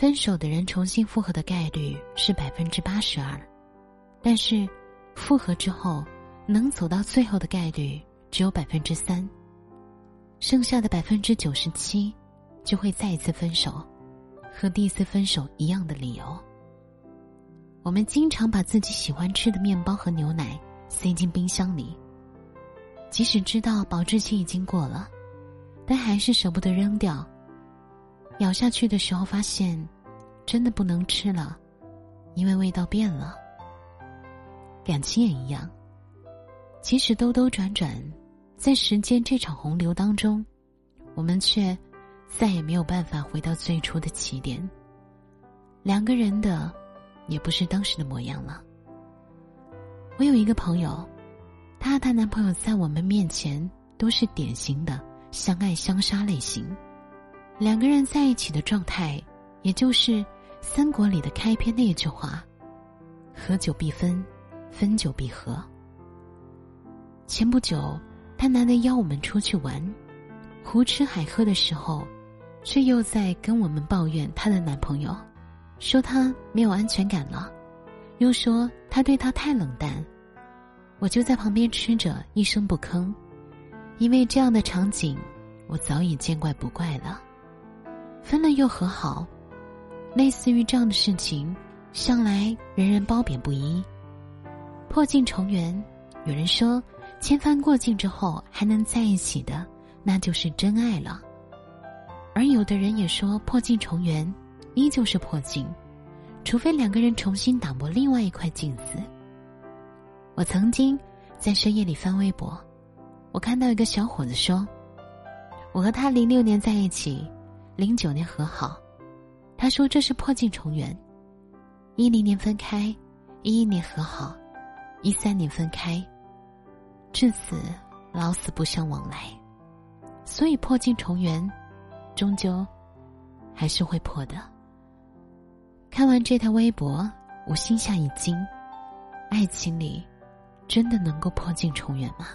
分手的人重新复合的概率是百分之八十二，但是复合之后能走到最后的概率只有百分之三，剩下的百分之九十七就会再一次分手，和第一次分手一样的理由。我们经常把自己喜欢吃的面包和牛奶塞进冰箱里，即使知道保质期已经过了，但还是舍不得扔掉。咬下去的时候，发现真的不能吃了，因为味道变了。感情也一样，即使兜兜转转，在时间这场洪流当中，我们却再也没有办法回到最初的起点。两个人的。也不是当时的模样了。我有一个朋友，她和她男朋友在我们面前都是典型的相爱相杀类型，两个人在一起的状态，也就是三国里的开篇那句话：“合久必分，分久必合。”前不久，他难得邀我们出去玩，胡吃海喝的时候，却又在跟我们抱怨她的男朋友。说他没有安全感了，又说他对他太冷淡，我就在旁边吃着一声不吭，因为这样的场景我早已见怪不怪了。分了又和好，类似于这样的事情，向来人人褒贬不一。破镜重圆，有人说千帆过尽之后还能在一起的，那就是真爱了。而有的人也说破镜重圆。依旧是破镜，除非两个人重新打磨另外一块镜子。我曾经在深夜里翻微博，我看到一个小伙子说：“我和他零六年在一起，零九年和好。”他说这是破镜重圆，一零年分开，一一年和好，一三年分开，至此老死不相往来。所以破镜重圆，终究还是会破的。看完这条微博，我心下一惊：爱情里真的能够破镜重圆吗？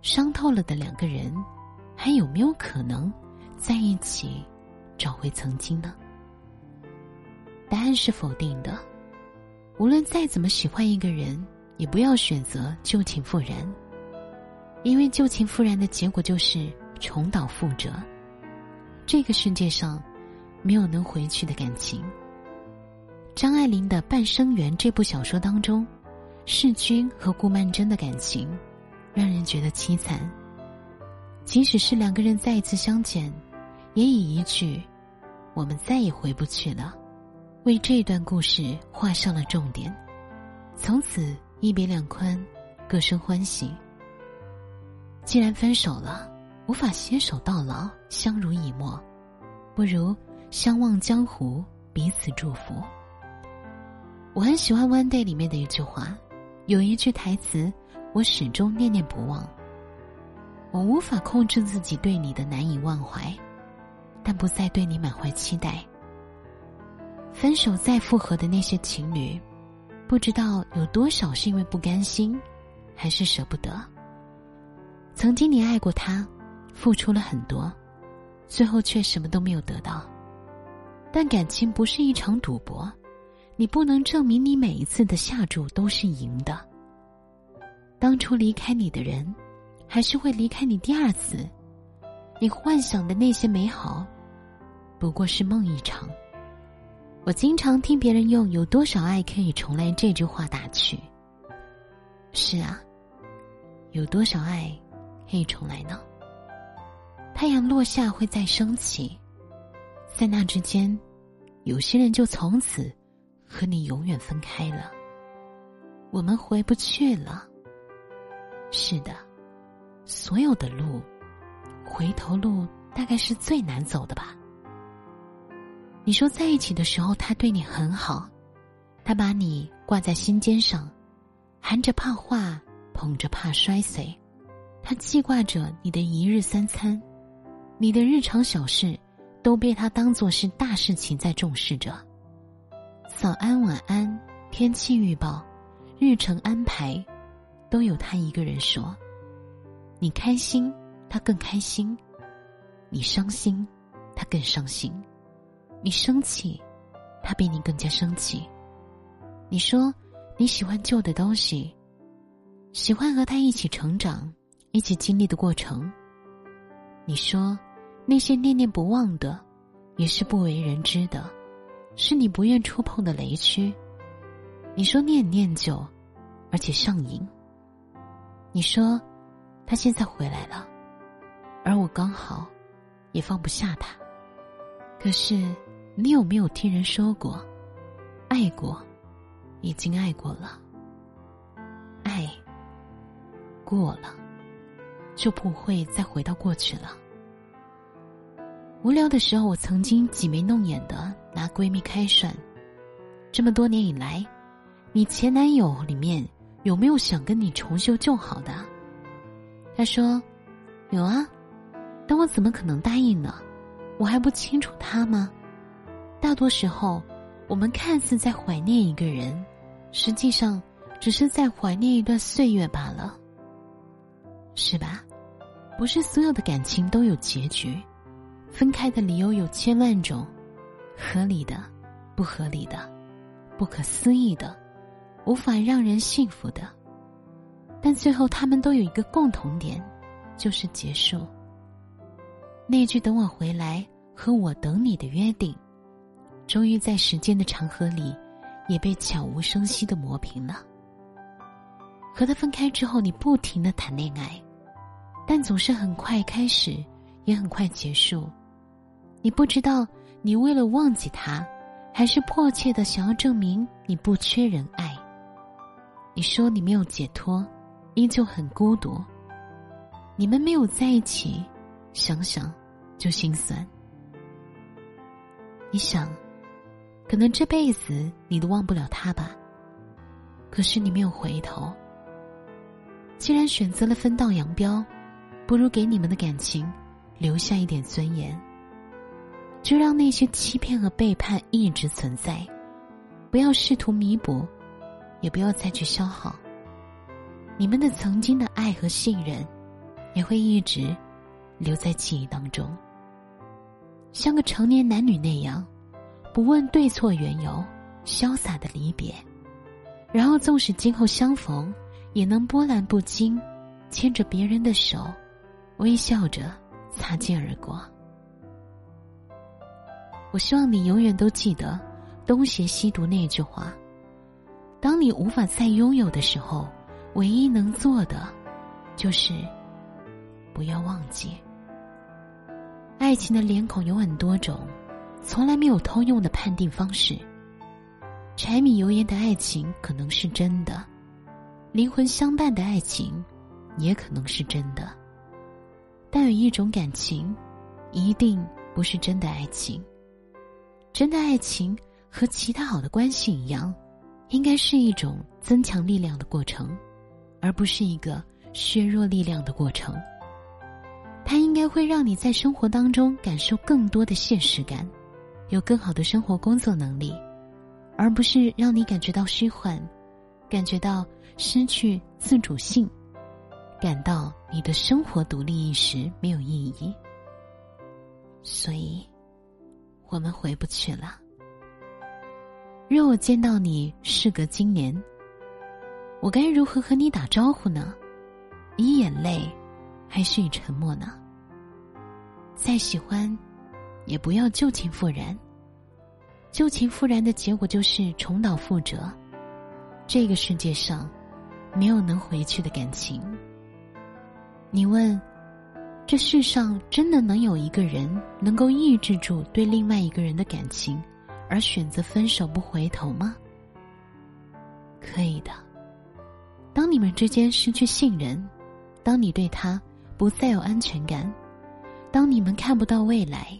伤透了的两个人，还有没有可能在一起找回曾经呢？答案是否定的。无论再怎么喜欢一个人，也不要选择旧情复燃，因为旧情复燃的结果就是重蹈覆辙。这个世界上没有能回去的感情。张爱玲的《半生缘》这部小说当中，世钧和顾曼桢的感情，让人觉得凄惨。即使是两个人再一次相见，也以一句“我们再也回不去了”，为这段故事画上了重点。从此一别两宽，各生欢喜。既然分手了，无法携手到老，相濡以沫，不如相忘江湖，彼此祝福。我很喜欢《One Day》里面的一句话，有一句台词，我始终念念不忘。我无法控制自己对你的难以忘怀，但不再对你满怀期待。分手再复合的那些情侣，不知道有多少是因为不甘心，还是舍不得。曾经你爱过他，付出了很多，最后却什么都没有得到。但感情不是一场赌博。你不能证明你每一次的下注都是赢的。当初离开你的人，还是会离开你第二次。你幻想的那些美好，不过是梦一场。我经常听别人用“有多少爱可以重来”这句话打趣。是啊，有多少爱可以重来呢？太阳落下会再升起，在那之间，有些人就从此。和你永远分开了，我们回不去了。是的，所有的路，回头路大概是最难走的吧。你说在一起的时候，他对你很好，他把你挂在心尖上，含着怕化，捧着怕摔碎，他记挂着你的一日三餐，你的日常小事，都被他当做是大事情在重视着。早安，晚安，天气预报，日程安排，都有他一个人说。你开心，他更开心；你伤心，他更伤心。你生气，他比你更加生气。你说你喜欢旧的东西，喜欢和他一起成长、一起经历的过程。你说那些念念不忘的，也是不为人知的，是你不愿触碰的雷区。你说念念旧，而且上瘾。你说他现在回来了，而我刚好也放不下他。可是你有没有听人说过，爱过？已经爱过了，爱过了，就不会再回到过去了。无聊的时候，我曾经挤眉弄眼的拿闺蜜开涮。这么多年以来，你前男友里面有没有想跟你重修旧好的？她说：“有啊，但我怎么可能答应呢？我还不清楚他吗？大多时候。”我们看似在怀念一个人，实际上只是在怀念一段岁月罢了，是吧？不是所有的感情都有结局，分开的理由有千万种，合理的、不合理的、不可思议的、无法让人幸福的，但最后他们都有一个共同点，就是结束。那句“等我回来”和我等你的约定。终于在时间的长河里，也被悄无声息的磨平了。和他分开之后，你不停的谈恋爱，但总是很快开始，也很快结束。你不知道，你为了忘记他，还是迫切的想要证明你不缺人爱。你说你没有解脱，依旧很孤独。你们没有在一起，想想就心酸。你想。可能这辈子你都忘不了他吧。可是你没有回头。既然选择了分道扬镳，不如给你们的感情留下一点尊严。就让那些欺骗和背叛一直存在，不要试图弥补，也不要再去消耗。你们的曾经的爱和信任，也会一直留在记忆当中，像个成年男女那样。不问对错缘由，潇洒的离别，然后纵使今后相逢，也能波澜不惊，牵着别人的手，微笑着擦肩而过。我希望你永远都记得东邪西毒那句话：当你无法再拥有的时候，唯一能做的，就是不要忘记。爱情的脸孔有很多种。从来没有通用的判定方式。柴米油盐的爱情可能是真的，灵魂相伴的爱情也可能是真的。但有一种感情，一定不是真的爱情。真的爱情和其他好的关系一样，应该是一种增强力量的过程，而不是一个削弱力量的过程。它应该会让你在生活当中感受更多的现实感。有更好的生活工作能力，而不是让你感觉到虚幻，感觉到失去自主性，感到你的生活独立意识没有意义。所以，我们回不去了。若我见到你事隔今年，我该如何和你打招呼呢？以眼泪，还是以沉默呢？再喜欢。也不要旧情复燃。旧情复燃的结果就是重蹈覆辙。这个世界上，没有能回去的感情。你问，这世上真的能有一个人能够抑制住对另外一个人的感情，而选择分手不回头吗？可以的。当你们之间失去信任，当你对他不再有安全感，当你们看不到未来。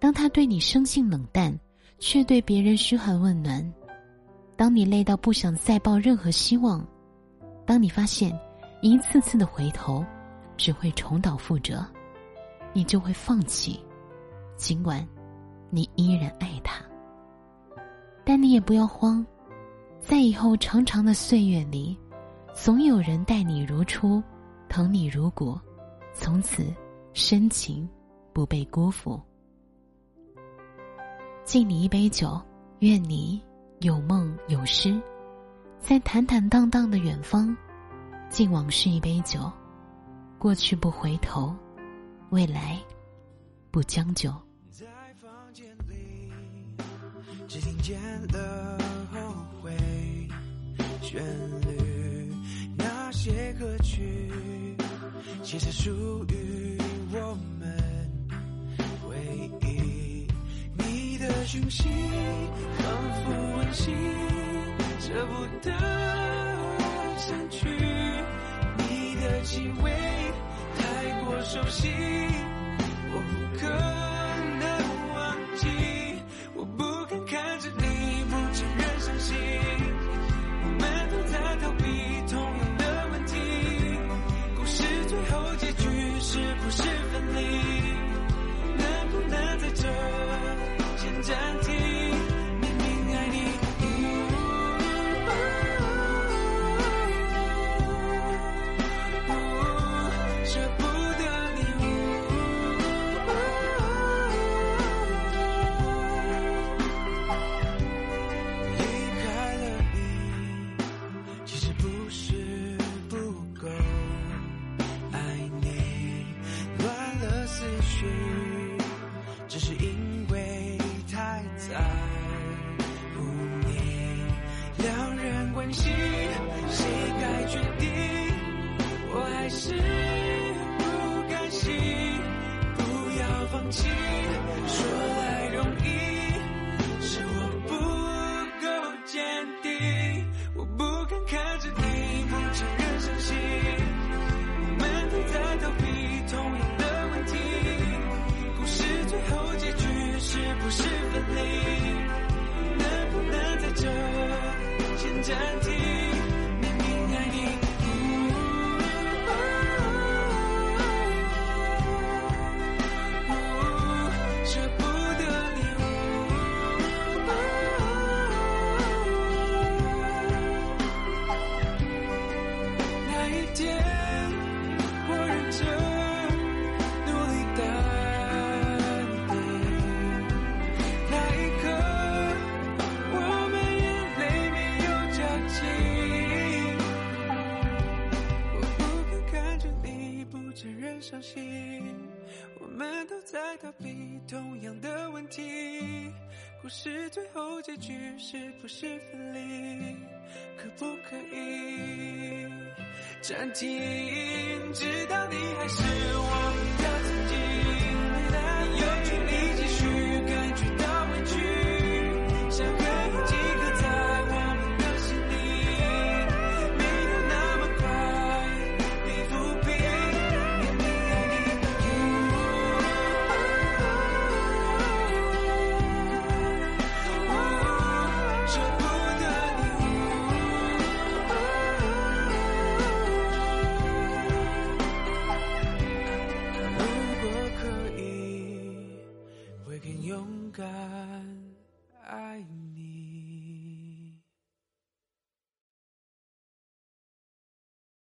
当他对你生性冷淡，却对别人嘘寒问暖；当你累到不想再抱任何希望；当你发现一次次的回头只会重蹈覆辙，你就会放弃。尽管你依然爱他，但你也不要慌，在以后长长的岁月里，总有人待你如初，疼你如骨，从此深情不被辜负。敬你一杯酒，愿你有梦有诗，在坦坦荡荡的远方，敬往事一杯酒，过去不回头，未来不将就。在房间里，只听见了后悔旋律，那些歌曲，其实属于我们讯息仿佛温馨，舍不得删去。你的气味太过熟悉，我不可能忘记。我不敢看着你不承认伤心，我们都在逃避同样的问题。故事最后结局是不是后结局是不是分离？可不可以暂停？直到你还是我